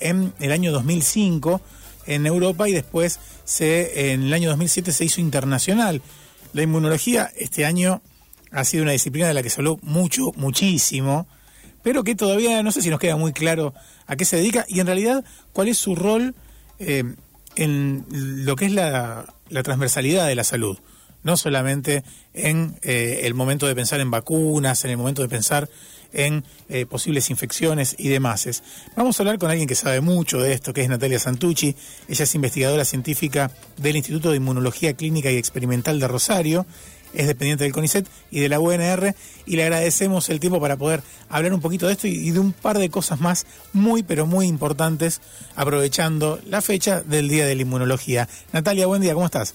en el año 2005 en Europa y después se, en el año 2007 se hizo internacional. La inmunología este año ha sido una disciplina de la que se habló mucho, muchísimo, pero que todavía no sé si nos queda muy claro a qué se dedica y en realidad cuál es su rol eh, en lo que es la, transversalidad de la salud. No solamente en eh, el momento de pensar en vacunas, en el momento de pensar en eh, posibles infecciones y demás. Vamos a hablar con alguien que sabe mucho de esto, que es Natalia Santucci. Ella es investigadora científica del Instituto de Inmunología Clínica y Experimental de Rosario es dependiente del CONICET y de la UNR y le agradecemos el tiempo para poder hablar un poquito de esto y de un par de cosas más muy pero muy importantes aprovechando la fecha del Día de la Inmunología. Natalia, buen día, ¿cómo estás?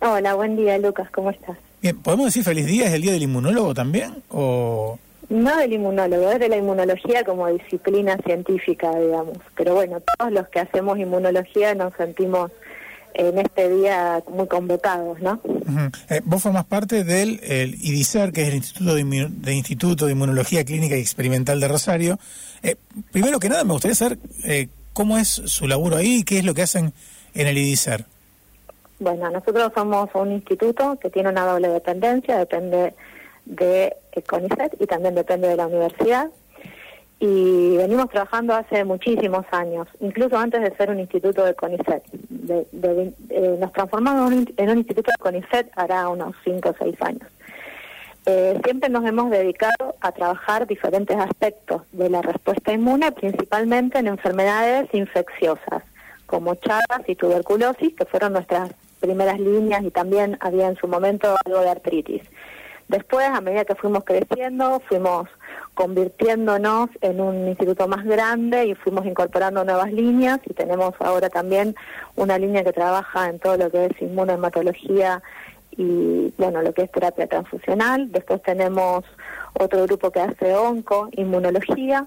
Hola, buen día Lucas, ¿cómo estás? Bien, ¿podemos decir feliz día? ¿Es el Día del Inmunólogo también? ¿O no del inmunólogo, es de la inmunología como disciplina científica, digamos. Pero bueno, todos los que hacemos inmunología nos sentimos en este día muy convocados, ¿no? Eh, vos formás parte del el IDICER, que es el Instituto de, Instituto de Inmunología Clínica y Experimental de Rosario. Eh, primero que nada, me gustaría saber eh, cómo es su laburo ahí y qué es lo que hacen en el IDICER. Bueno, nosotros somos un instituto que tiene una doble dependencia, depende de CONICET y también depende de la universidad. Y venimos trabajando hace muchísimos años, incluso antes de ser un instituto de CONICET. Eh, nos transformamos en un instituto de CONICET hará unos 5 o 6 años. Eh, siempre nos hemos dedicado a trabajar diferentes aspectos de la respuesta inmune, principalmente en enfermedades infecciosas, como Chagas y tuberculosis, que fueron nuestras primeras líneas, y también había en su momento algo de artritis. Después, a medida que fuimos creciendo, fuimos convirtiéndonos en un instituto más grande y fuimos incorporando nuevas líneas y tenemos ahora también una línea que trabaja en todo lo que es inmunohematología y bueno, lo que es terapia transfusional. Después tenemos otro grupo que hace onco, inmunología,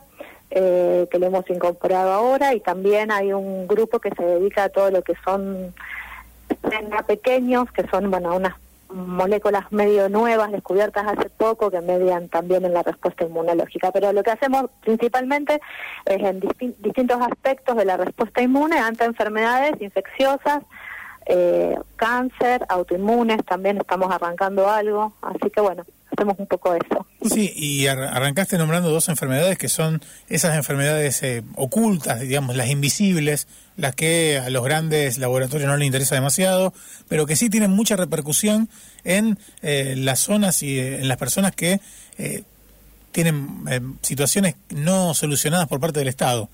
eh, que lo hemos incorporado ahora y también hay un grupo que se dedica a todo lo que son pequeños, que son bueno unas moléculas medio nuevas descubiertas hace poco que median también en la respuesta inmunológica. Pero lo que hacemos principalmente es en distintos aspectos de la respuesta inmune ante enfermedades infecciosas, eh, cáncer, autoinmunes, también estamos arrancando algo, así que bueno, hacemos un poco eso. Sí, y arrancaste nombrando dos enfermedades que son esas enfermedades eh, ocultas, digamos, las invisibles, las que a los grandes laboratorios no les interesa demasiado, pero que sí tienen mucha repercusión en eh, las zonas y eh, en las personas que tienen situaciones no solucionadas por parte del Estado.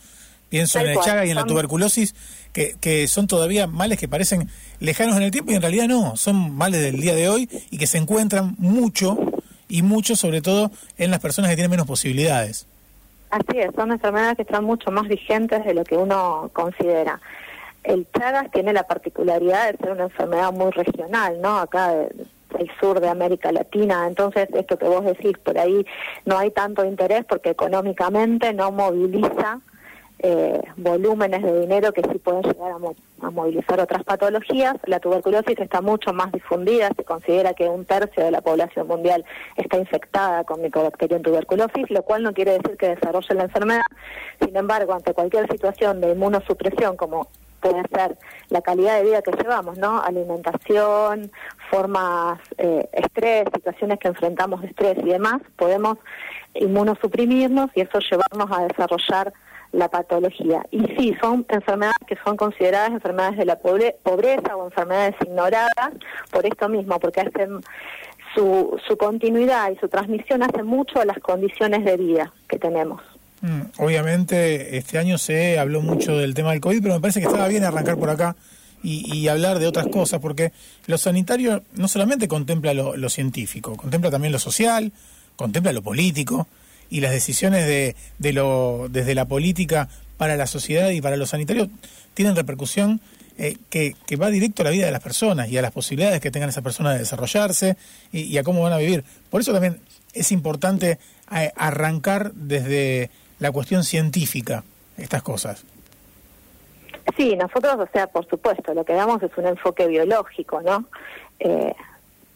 Pienso en el Chaga y en la tuberculosis, que, que son todavía males que parecen lejanos en el tiempo y en realidad no, son males del día de hoy y que se encuentran mucho y mucho sobre todo en las personas que tienen menos posibilidades. Así es, son enfermedades que están mucho más vigentes de lo que uno considera. El Chagas tiene la particularidad de ser una enfermedad muy regional, ¿no? Acá del sur de América Latina, entonces esto que vos decís, por ahí no hay tanto interés porque económicamente no moviliza eh, volúmenes de dinero que sí pueden llegar a, movilizar otras patologías. La tuberculosis está mucho más difundida, se considera que un tercio de la población mundial está infectada con micobacterium tuberculosis, lo cual no quiere decir que desarrolle la enfermedad. Sin embargo, ante cualquier situación de inmunosupresión, como puede ser la calidad de vida que llevamos, ¿no? Alimentación, formas, eh, estrés, situaciones que enfrentamos de estrés y demás, podemos inmunosuprimirnos y eso llevarnos a desarrollar la patología. Y sí, son enfermedades que son consideradas enfermedades de la pobreza o enfermedades ignoradas por esto mismo, porque hacen su, su continuidad y su transmisión hace mucho a las condiciones de vida que tenemos. Mm, obviamente este año se habló mucho del tema del COVID, pero me parece que estaba bien arrancar por acá y, y hablar de otras cosas, porque lo sanitario no solamente contempla lo, lo científico, contempla también lo social, contempla lo político, y las decisiones de, de lo, desde la política para la sociedad y para los sanitarios tienen repercusión eh, que, que, va directo a la vida de las personas y a las posibilidades que tengan esas personas de desarrollarse y, a cómo van a vivir. Por eso también es importante eh, arrancar desde la cuestión científica estas cosas. Sí, nosotros, o sea, por supuesto, lo que damos es un enfoque biológico, ¿no? Eh,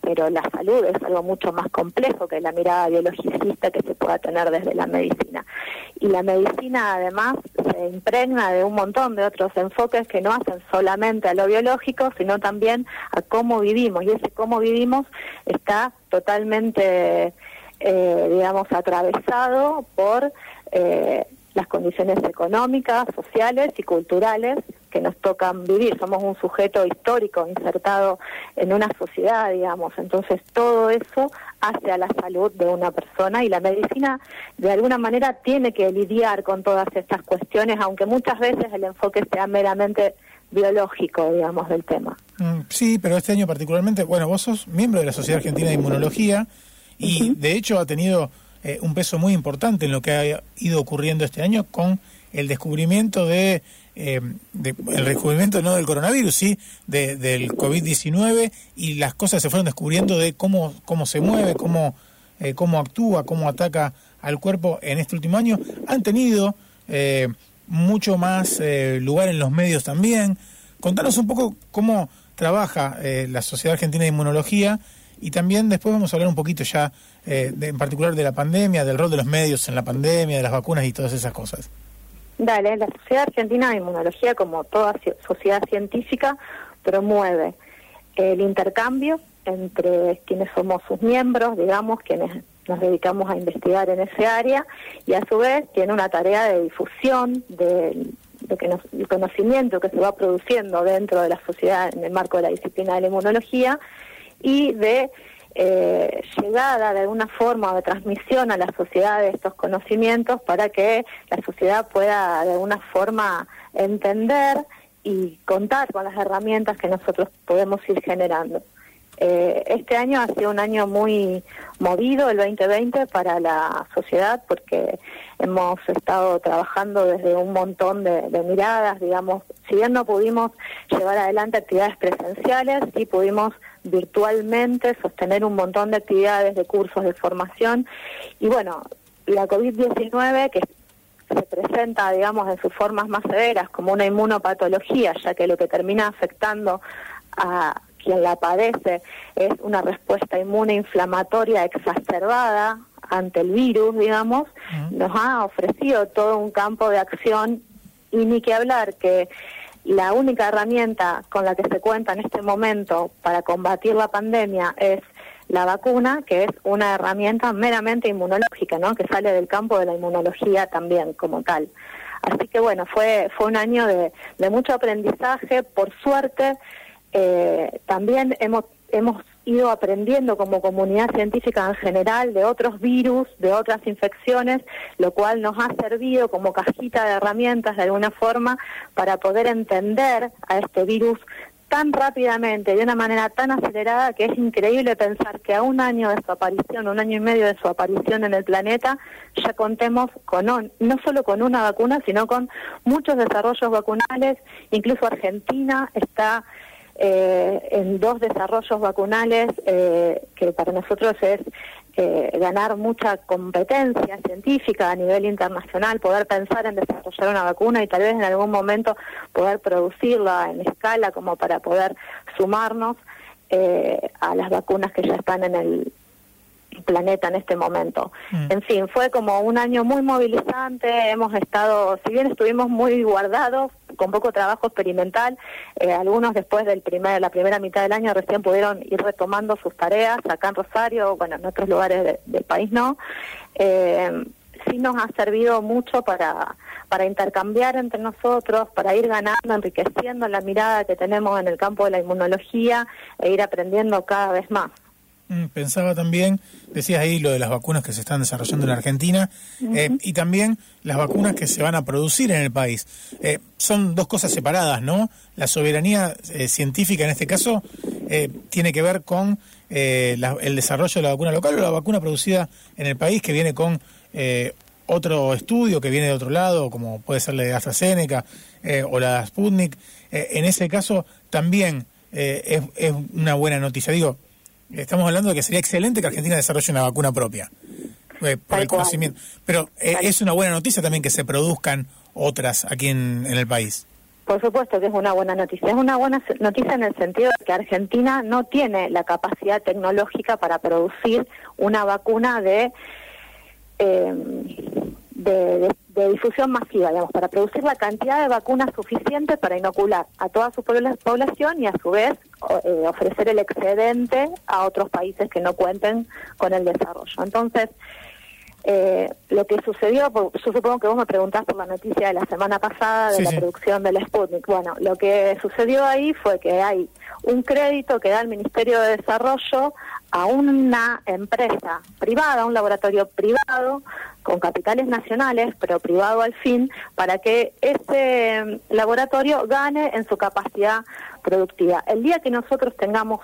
pero la salud es algo mucho más complejo que la mirada biologicista que se pueda tener desde la medicina. Y la medicina además se impregna de un montón de otros enfoques que no hacen solamente a lo biológico, sino también a cómo vivimos. Y ese cómo vivimos está totalmente, eh, digamos, atravesado por eh, las condiciones económicas, sociales y culturales que nos tocan vivir. Somos un sujeto histórico insertado en una sociedad, digamos. Entonces todo eso hace a la salud de una persona y la medicina de alguna manera tiene que lidiar con todas estas cuestiones, aunque muchas veces el enfoque sea meramente biológico, digamos, del tema. Mm, sí, pero este año particularmente, bueno, vos sos miembro de la Sociedad Argentina de Inmunología y de hecho ha tenido eh, un peso muy importante en lo que ha ido ocurriendo este año con el descubrimiento de, eh, el descubrimiento no del coronavirus, sí, de, del COVID-19 y las cosas se fueron descubriendo de cómo, cómo se mueve, cómo, eh, cómo actúa, cómo ataca al cuerpo en este último año. Han tenido mucho más lugar en los medios también. Contanos un poco cómo trabaja la Sociedad Argentina de Inmunología y también después vamos a hablar un poquito ya, eh, en particular de la pandemia, del rol de los medios en la pandemia, de las vacunas y todas esas cosas. Dale, la Sociedad Argentina de Inmunología, como toda sociedad científica, promueve el intercambio entre quienes somos sus miembros, digamos, quienes nos dedicamos a investigar en ese área, y a su vez tiene una tarea de difusión de, que nos, el conocimiento que se va produciendo dentro de la sociedad en el marco de la disciplina de la inmunología y de eh, llegada de alguna forma de transmisión a la sociedad de estos conocimientos para que la sociedad pueda de alguna forma entender y contar con las herramientas que nosotros podemos ir generando. Eh, este año ha sido un año muy movido, el 2020, para la sociedad, porque hemos estado trabajando desde un montón de, miradas, digamos, si bien no pudimos llevar adelante actividades presenciales, sí pudimos virtualmente sostener un montón de actividades, de cursos, de formación, y bueno, la COVID-19, que se presenta, digamos, en sus formas más severas como una inmunopatología, ya que lo que termina afectando a quien la padece es una respuesta inmune inflamatoria exacerbada ante el virus, digamos, nos ha ofrecido todo un campo de acción y ni que hablar que la única herramienta con la que se cuenta en este momento para combatir la pandemia es la vacuna, que es una herramienta meramente inmunológica, ¿no? que sale del campo de la inmunología también como tal. Así que bueno, fue, fue un año de, de mucho aprendizaje, por suerte eh, también hemos, hemos ido aprendiendo como comunidad científica en general de otros virus, de otras infecciones, lo cual nos ha servido como cajita de herramientas de alguna forma para poder entender a este virus tan rápidamente, de una manera tan acelerada, que es increíble pensar que a un año de su aparición, un año y medio de su aparición en el planeta, ya contemos con no solo con una vacuna, sino con muchos desarrollos vacunales. Incluso Argentina está eh, en dos desarrollos vacunales eh, que para nosotros es eh, ganar mucha competencia científica a nivel internacional, poder pensar en desarrollar una vacuna y tal vez en algún momento poder producirla en escala como para poder sumarnos a las vacunas que ya están en el planeta en este momento. Mm. En fin, fue como un año muy movilizante, hemos estado, si bien estuvimos muy guardados, con poco trabajo experimental, eh, algunos después del primer, la primera mitad del año recién pudieron ir retomando sus tareas acá en Rosario, bueno, en otros lugares del país no. Eh, sí nos ha servido mucho para, para intercambiar entre nosotros, para ir ganando, enriqueciendo la mirada que tenemos en el campo de la inmunología e ir aprendiendo cada vez más. Mm, pensaba también, decías ahí lo de las vacunas que se están desarrollando en Argentina eh, y también las vacunas que se van a producir en el país. Eh, son dos cosas separadas, ¿no? La soberanía eh, científica en este caso tiene que ver con el desarrollo de la vacuna local o la vacuna producida en el país que viene con otro estudio que viene de otro lado, como puede ser la de AstraZeneca o la Sputnik. en ese caso también es, es una buena noticia. Digo, Estamos hablando de que sería excelente que Argentina desarrolle una vacuna propia, eh, por el conocimiento. Pero eh, es una buena noticia también que se produzcan otras aquí en, el país. Por supuesto que es una buena noticia. Es una buena noticia en el sentido de que Argentina no tiene la capacidad tecnológica para producir una vacuna de, eh, de, difusión masiva, digamos, para producir la cantidad de vacunas suficiente para inocular a toda su población y a su vez eh, ofrecer el excedente a otros países que no cuenten con el desarrollo. Entonces, eh, lo que sucedió, yo supongo que vos me preguntás por la noticia de la semana pasada de la producción del Sputnik. Bueno, lo que sucedió ahí fue que hay un crédito que da el Ministerio de Desarrollo a una empresa privada, un laboratorio privado, con capitales nacionales, pero privado al fin, para que ese laboratorio gane en su capacidad productiva. El día que nosotros tengamos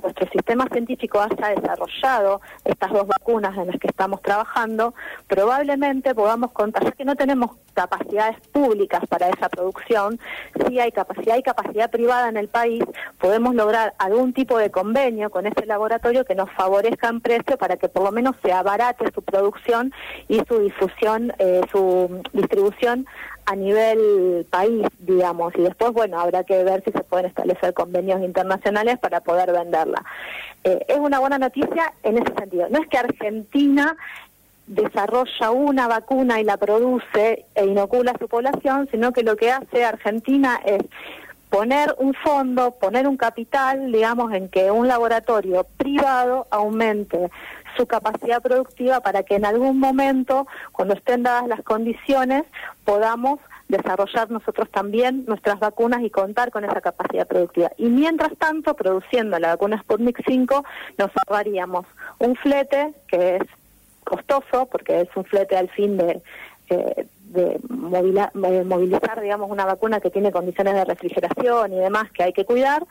nuestro sistema científico haya desarrollado estas dos vacunas en las que estamos trabajando, probablemente podamos contar, ya que no tenemos capacidades públicas para esa producción, si hay capacidad y capacidad privada en el país, podemos lograr algún tipo de convenio con ese laboratorio que nos favorezca en precio para que por lo menos se abarate su producción y su difusión, eh, su distribución a nivel país, digamos, y después, bueno, habrá que ver si se pueden establecer convenios internacionales para poder venderla. Eh, es una buena noticia en ese sentido. No es que Argentina desarrolla una vacuna y la produce e inocula a su población, sino que lo que hace Argentina es poner un fondo, poner un capital, digamos, en que un laboratorio privado aumente su capacidad productiva para que en algún momento, cuando estén dadas las condiciones, podamos desarrollar nosotros también nuestras vacunas y contar con esa capacidad productiva. Y mientras tanto, produciendo la vacuna Sputnik 5, nos ahorraríamos un flete que es costoso, porque es un flete al fin de, eh, de movilizar, digamos, una vacuna que tiene condiciones de refrigeración y demás que hay que cuidar,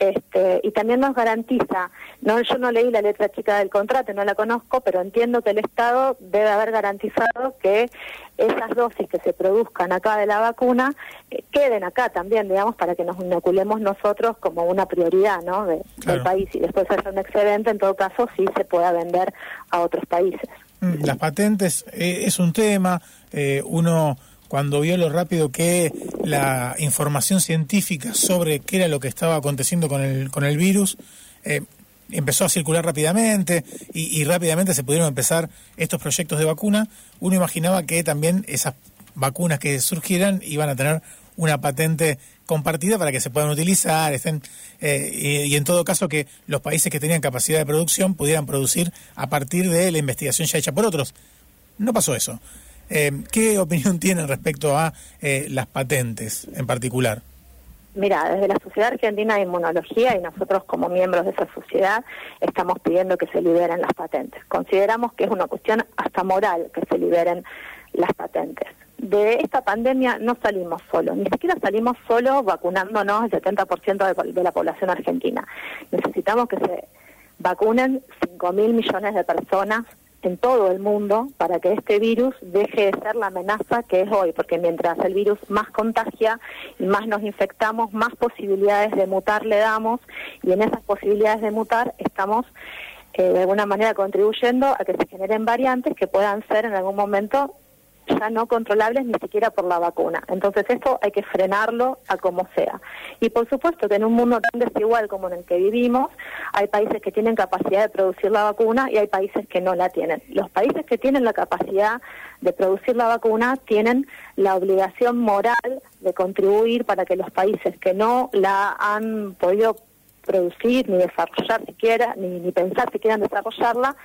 este, y también nos garantiza, no yo no leí la letra chica del contrato, no la conozco, pero entiendo que el Estado debe haber garantizado que esas dosis que se produzcan acá de la vacuna eh, queden acá también, digamos, para que nos inoculemos nosotros como una prioridad ¿no? del país y después hacer un excedente, en todo caso, sí se pueda vender a otros países. Mm, las patentes eh, es un tema, eh, uno cuando vio lo rápido que la información científica sobre qué era lo que estaba aconteciendo con el, con el virus eh, empezó a circular rápidamente y, rápidamente se pudieron empezar estos proyectos de vacuna, uno imaginaba que también esas vacunas que surgieran iban a tener una patente compartida para que se puedan utilizar, estén eh, y, en todo caso que los países que tenían capacidad de producción pudieran producir a partir de la investigación ya hecha por otros. No pasó eso. Eh, ¿Qué opinión tienen respecto a eh, las patentes en particular? Mira, desde la Sociedad Argentina de Inmunología y nosotros como miembros de esa sociedad estamos pidiendo que se liberen las patentes. Consideramos que es una cuestión hasta moral que se liberen las patentes. De esta pandemia no salimos solos, ni siquiera salimos solos vacunándonos el 70% de, de la población argentina. Necesitamos que se vacunen 5 mil millones de personas en todo el mundo para que este virus deje de ser la amenaza que es hoy, porque mientras el virus más contagia y más nos infectamos, más posibilidades de mutar le damos y en esas posibilidades de mutar estamos eh, de alguna manera contribuyendo a que se generen variantes que puedan ser en algún momento ya no controlables ni siquiera por la vacuna. Entonces esto hay que frenarlo a como sea. Y por supuesto que en un mundo tan desigual como en el que vivimos, hay países que tienen capacidad de producir la vacuna y hay países que no la tienen. Los países que tienen la capacidad de producir la vacuna tienen la obligación moral de contribuir para que los países que no la han podido producir ni desarrollar siquiera, ni, ni pensar si quieran desarrollarla,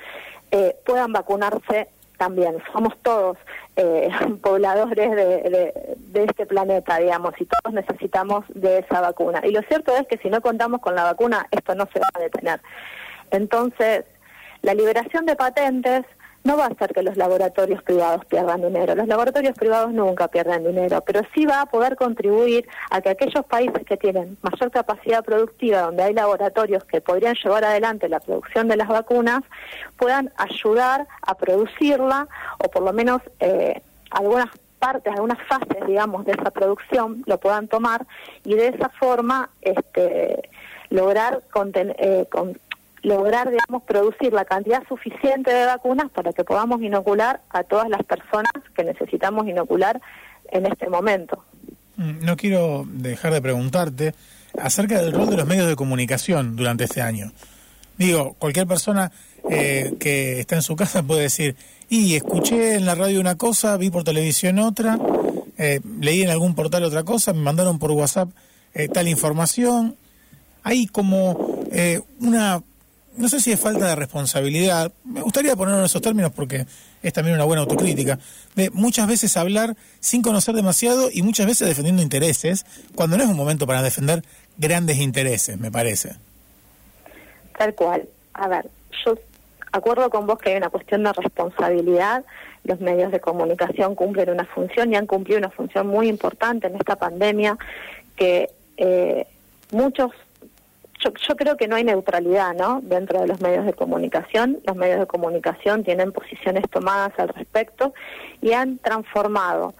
eh, puedan vacunarse también. Somos todos eh, pobladores de, este planeta, digamos, y todos necesitamos de esa vacuna. Y lo cierto es que si no contamos con la vacuna, esto no se va a detener. Entonces, la liberación de patentes no va a hacer que los laboratorios privados pierdan dinero. Los laboratorios privados nunca pierden dinero, pero sí va a poder contribuir a que aquellos países que tienen mayor capacidad productiva, donde hay laboratorios que podrían llevar adelante la producción de las vacunas, puedan ayudar a producirla o por lo menos eh, algunas partes, algunas fases, digamos, de esa producción lo puedan tomar y de esa forma este, lograr eh, con, lograr, digamos, producir la cantidad suficiente de vacunas para que podamos inocular a todas las personas que necesitamos inocular en este momento. Mm, no quiero dejar de preguntarte acerca del rol de los medios de comunicación durante este año. Digo, cualquier persona eh, que está en su casa puede decir, y escuché en la radio una cosa, vi por televisión otra, eh, leí en algún portal otra cosa, me mandaron por WhatsApp eh, tal información. Hay como una, no sé si es falta de responsabilidad, me gustaría ponerlo en esos términos porque es también una buena autocrítica, de muchas veces hablar sin conocer demasiado y muchas veces defendiendo intereses, cuando no es un momento para defender grandes intereses, me parece. Tal cual. A ver, yo acuerdo con vos que hay una cuestión de responsabilidad. Los medios de comunicación cumplen una función y han cumplido una función muy importante en esta pandemia que eh, muchos yo, yo, creo que no hay neutralidad ¿no? dentro de los medios de comunicación. Los medios de comunicación tienen posiciones tomadas al respecto y han transformado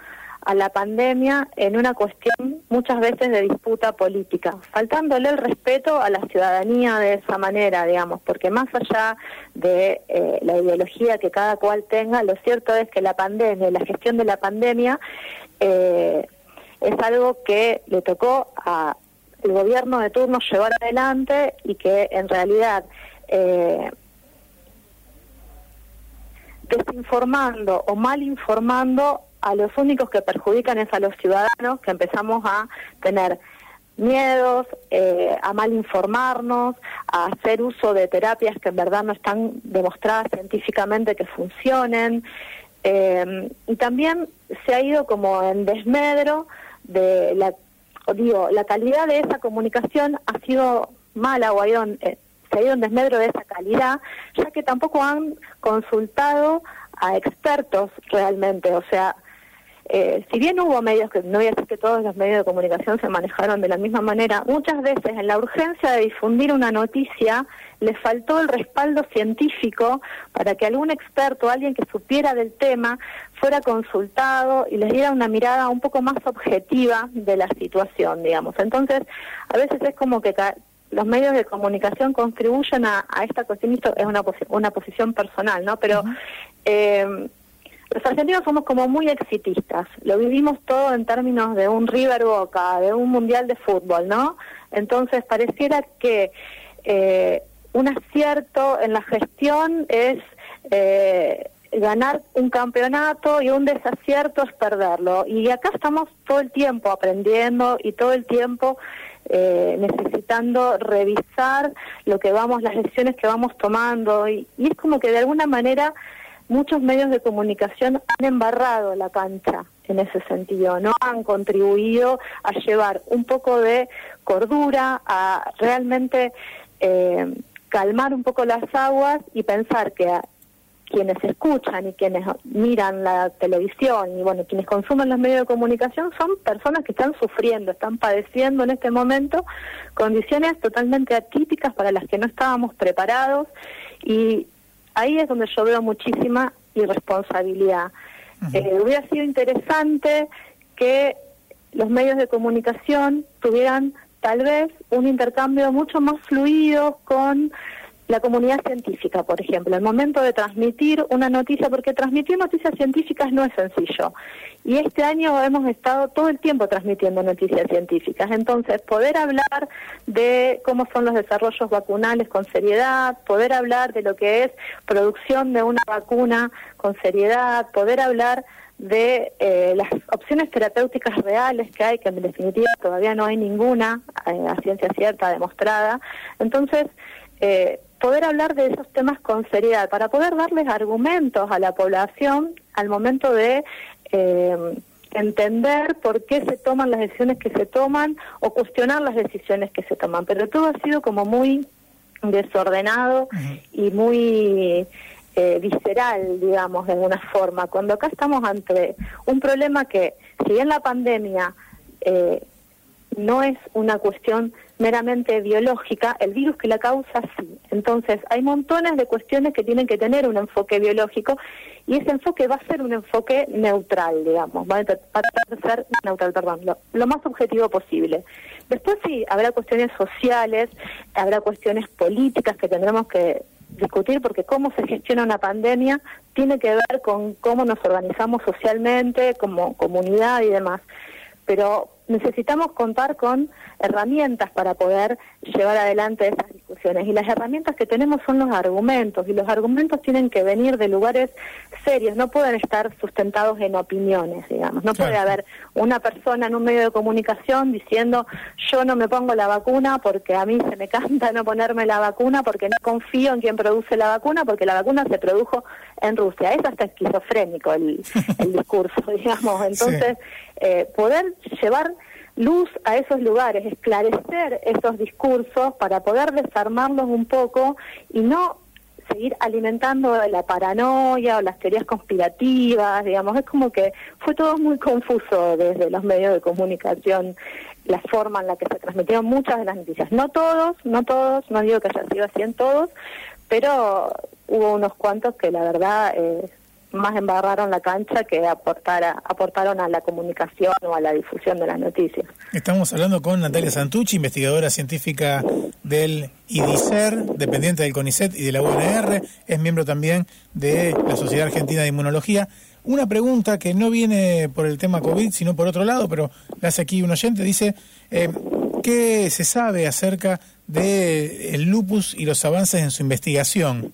a la pandemia en una cuestión muchas veces de disputa política, faltándole el respeto a la ciudadanía de esa manera, digamos, porque más allá de eh, la ideología que cada cual tenga, lo cierto es que la pandemia, la gestión de la pandemia, eh, es algo que le tocó a el gobierno de turno llevar adelante y que en realidad eh, desinformando o mal informando a los únicos que perjudican es a los ciudadanos que empezamos a tener miedos, eh, a mal informarnos, a hacer uso de terapias que en verdad no están demostradas científicamente que funcionen. Eh, y también se ha ido como en desmedro de la, digo, la calidad de esa comunicación ha sido mala o eh, se ha ido en desmedro de esa calidad, ya que tampoco han consultado a expertos realmente, o sea, eh, si bien hubo medios, que no voy a decir que todos los medios de comunicación se manejaron de la misma manera, muchas veces en la urgencia de difundir una noticia le faltó el respaldo científico para que algún experto, alguien que supiera del tema, fuera consultado y les diera una mirada un poco más objetiva de la situación, digamos. Entonces, a veces es como que los medios de comunicación contribuyen a, esta cuestión, esto es una, una posición personal, ¿no? Pero... Los argentinos somos como muy exitistas, lo vivimos todo en términos de un River Boca, de un Mundial de Fútbol, ¿no? Entonces pareciera que eh, un acierto en la gestión es eh, ganar un campeonato y un desacierto es perderlo. Y acá estamos todo el tiempo aprendiendo y todo el tiempo eh, necesitando revisar lo que vamos, las decisiones que vamos tomando y, y es como que de alguna manera muchos medios de comunicación han embarrado la cancha en ese sentido, no han contribuido a llevar un poco de cordura, a realmente eh, calmar un poco las aguas y pensar que quienes escuchan y quienes miran la televisión y bueno quienes consumen los medios de comunicación son personas que están sufriendo, están padeciendo en este momento condiciones totalmente atípicas para las que no estábamos preparados y ahí es donde yo veo muchísima irresponsabilidad. Eh, hubiera sido interesante que los medios de comunicación tuvieran tal vez un intercambio mucho más fluido con la comunidad científica, por ejemplo, el momento de transmitir una noticia, porque transmitir noticias científicas no es sencillo. Y este año hemos estado todo el tiempo transmitiendo noticias científicas. Entonces, poder hablar de cómo son los desarrollos vacunales con seriedad, poder hablar de lo que es producción de una vacuna con seriedad, poder hablar de eh, las opciones terapéuticas reales que hay, que en definitiva todavía no hay ninguna eh, a ciencia cierta demostrada. Entonces, eh, poder hablar de esos temas con seriedad, para poder darles argumentos a la población al momento de eh, entender por qué se toman las decisiones que se toman o cuestionar las decisiones que se toman. Pero todo ha sido como muy desordenado y muy eh, visceral, digamos, de alguna forma. Cuando acá estamos ante un problema que, si bien la pandemia eh, no es una cuestión meramente biológica, el virus que la causa sí. Entonces, hay montones de cuestiones que tienen que tener un enfoque biológico y ese enfoque va a ser un enfoque neutral, digamos, va a tratar de ser neutral, perdón, lo, más objetivo posible. Después sí, habrá cuestiones sociales, habrá cuestiones políticas que tendremos que discutir porque cómo se gestiona una pandemia tiene que ver con cómo nos organizamos socialmente, como comunidad y demás. Pero necesitamos contar con herramientas para poder llevar adelante esas discusiones. Y las herramientas que tenemos son los argumentos, y los argumentos tienen que venir de lugares serios, no pueden estar sustentados en opiniones, digamos. No puede haber una persona en un medio de comunicación diciendo yo no me pongo la vacuna porque a mí se me canta no ponerme la vacuna, porque no confío en quien produce la vacuna, porque la vacuna se produjo en Rusia. Es hasta esquizofrénico el, discurso, digamos. Entonces, eh, poder llevar luz a esos lugares, esclarecer esos discursos para poder desarmarlos un poco y no seguir alimentando la paranoia o las teorías conspirativas, digamos, es como que fue todo muy confuso desde los medios de comunicación, la forma en la que se transmitieron muchas de las noticias. No todos, no todos, no digo que haya sido así en todos, pero hubo unos cuantos que la verdad eh, más embarraron la cancha que aportara, aportaron a la comunicación o a la difusión de las noticias. Estamos hablando con Natalia Santucci, investigadora científica del IDICER, dependiente del CONICET y de la UNR, es miembro también de la Sociedad Argentina de Inmunología. Una pregunta que no viene por el tema COVID, sino por otro lado, pero la hace aquí un oyente, dice, eh, ¿qué se sabe acerca del lupus y los avances en su investigación?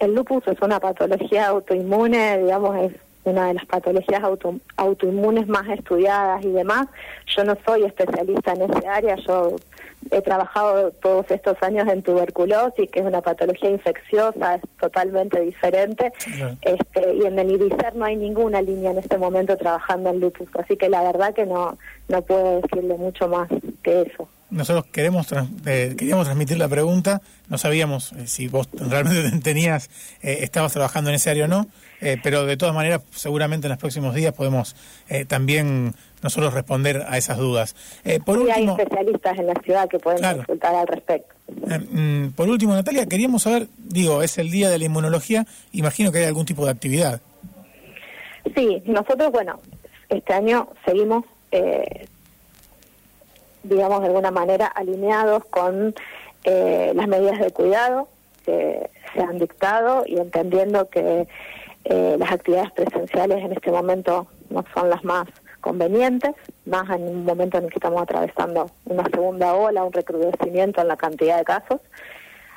El lupus es una patología autoinmune, digamos, es una de las patologías auto, autoinmunes más estudiadas y demás. Yo no soy especialista en ese área, yo he trabajado todos estos años en tuberculosis, que es una patología infecciosa, es totalmente diferente. Este, y en el IBICER no hay ninguna línea en este momento trabajando en lupus, así que la verdad que no, no puedo decirle mucho más que eso nosotros queremos eh, queríamos transmitir la pregunta, no sabíamos eh, si vos realmente tenías, eh, estabas trabajando en ese área o no, pero de todas maneras seguramente en los próximos días podemos también nosotros responder a esas dudas. por último, hay especialistas en la ciudad que pueden consultar al respecto. Mm, por último, Natalia, queríamos saber, digo, es el día de la inmunología, imagino que hay algún tipo de actividad. Sí, nosotros, bueno, este año seguimos digamos, de alguna manera alineados con eh, las medidas de cuidado que se han dictado y entendiendo que eh, las actividades presenciales en este momento no son las más convenientes, más en un momento en el que estamos atravesando una segunda ola, un recrudecimiento en la cantidad de casos.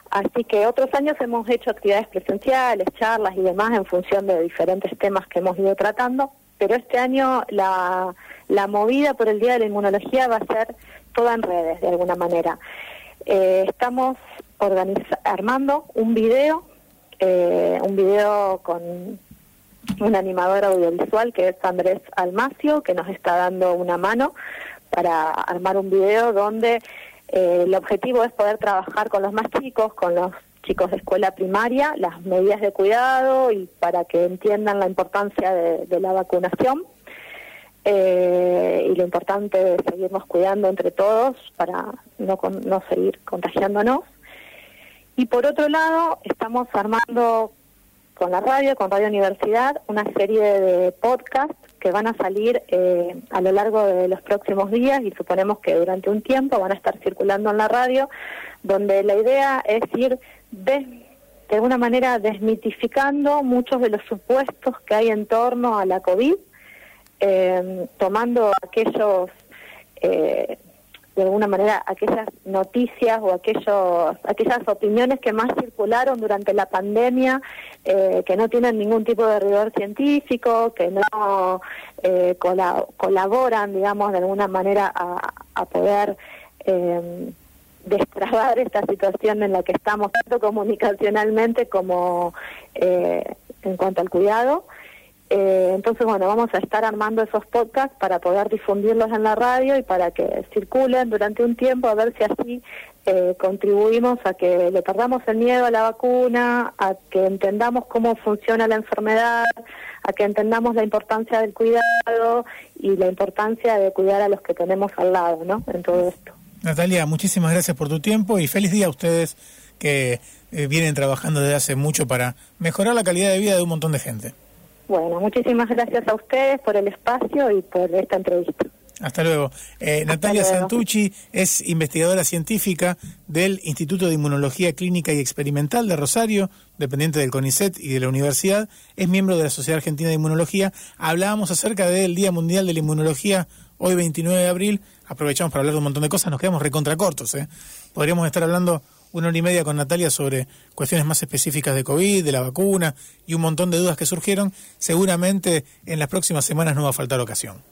Así que otros años hemos hecho actividades presenciales, charlas y demás en función de diferentes temas que hemos ido tratando, pero este año la, la movida por el Día de la Inmunología va a ser toda en redes de alguna manera. Eh, estamos armando un video, eh, un video con un animador audiovisual que es Andrés Almacio, que nos está dando una mano para armar un video donde eh, el objetivo es poder trabajar con los más chicos, con los chicos de escuela primaria, las medidas de cuidado y para que entiendan la importancia de la vacunación eh, y lo importante es seguirnos cuidando entre todos para no, no seguir contagiándonos. Y por otro lado, estamos armando con la radio, con Radio Universidad, una serie de podcasts que van a salir eh, a lo largo de los próximos días y suponemos que durante un tiempo van a estar circulando en la radio, donde la idea es ir de, de alguna manera desmitificando muchos de los supuestos que hay en torno a la COVID eh, tomando aquellos, eh, de alguna manera, aquellas noticias o aquellos, aquellas opiniones que más circularon durante la pandemia, eh, que no tienen ningún tipo de rigor científico, que no eh, colaboran, digamos, de alguna manera a, a poder eh, destrabar esta situación en la que estamos, tanto comunicacionalmente como eh, en cuanto al cuidado. Eh, entonces, bueno, vamos a estar armando esos podcasts para poder difundirlos en la radio y para que circulen durante un tiempo, a ver si así eh, contribuimos a que le perdamos el miedo a la vacuna, a que entendamos cómo funciona la enfermedad, a que entendamos la importancia del cuidado y la importancia de cuidar a los que tenemos al lado, ¿no? En todo esto. Natalia, muchísimas gracias por tu tiempo y feliz día a ustedes que eh, vienen trabajando desde hace mucho para mejorar la calidad de vida de un montón de gente. Bueno, muchísimas gracias a ustedes por el espacio y por esta entrevista. Hasta luego. Eh, Natalia Santucci es investigadora científica del Instituto de Inmunología Clínica y Experimental de Rosario, dependiente del CONICET y de la universidad. Es miembro de la Sociedad Argentina de Inmunología. Hablábamos acerca del Día Mundial de la Inmunología hoy 29 de abril. Aprovechamos para hablar de un montón de cosas. Nos quedamos recontracortos. ¿eh? Podríamos estar hablando una hora y media con Natalia sobre cuestiones más específicas de COVID, de la vacuna y un montón de dudas que surgieron. Seguramente en las próximas semanas no va a faltar ocasión.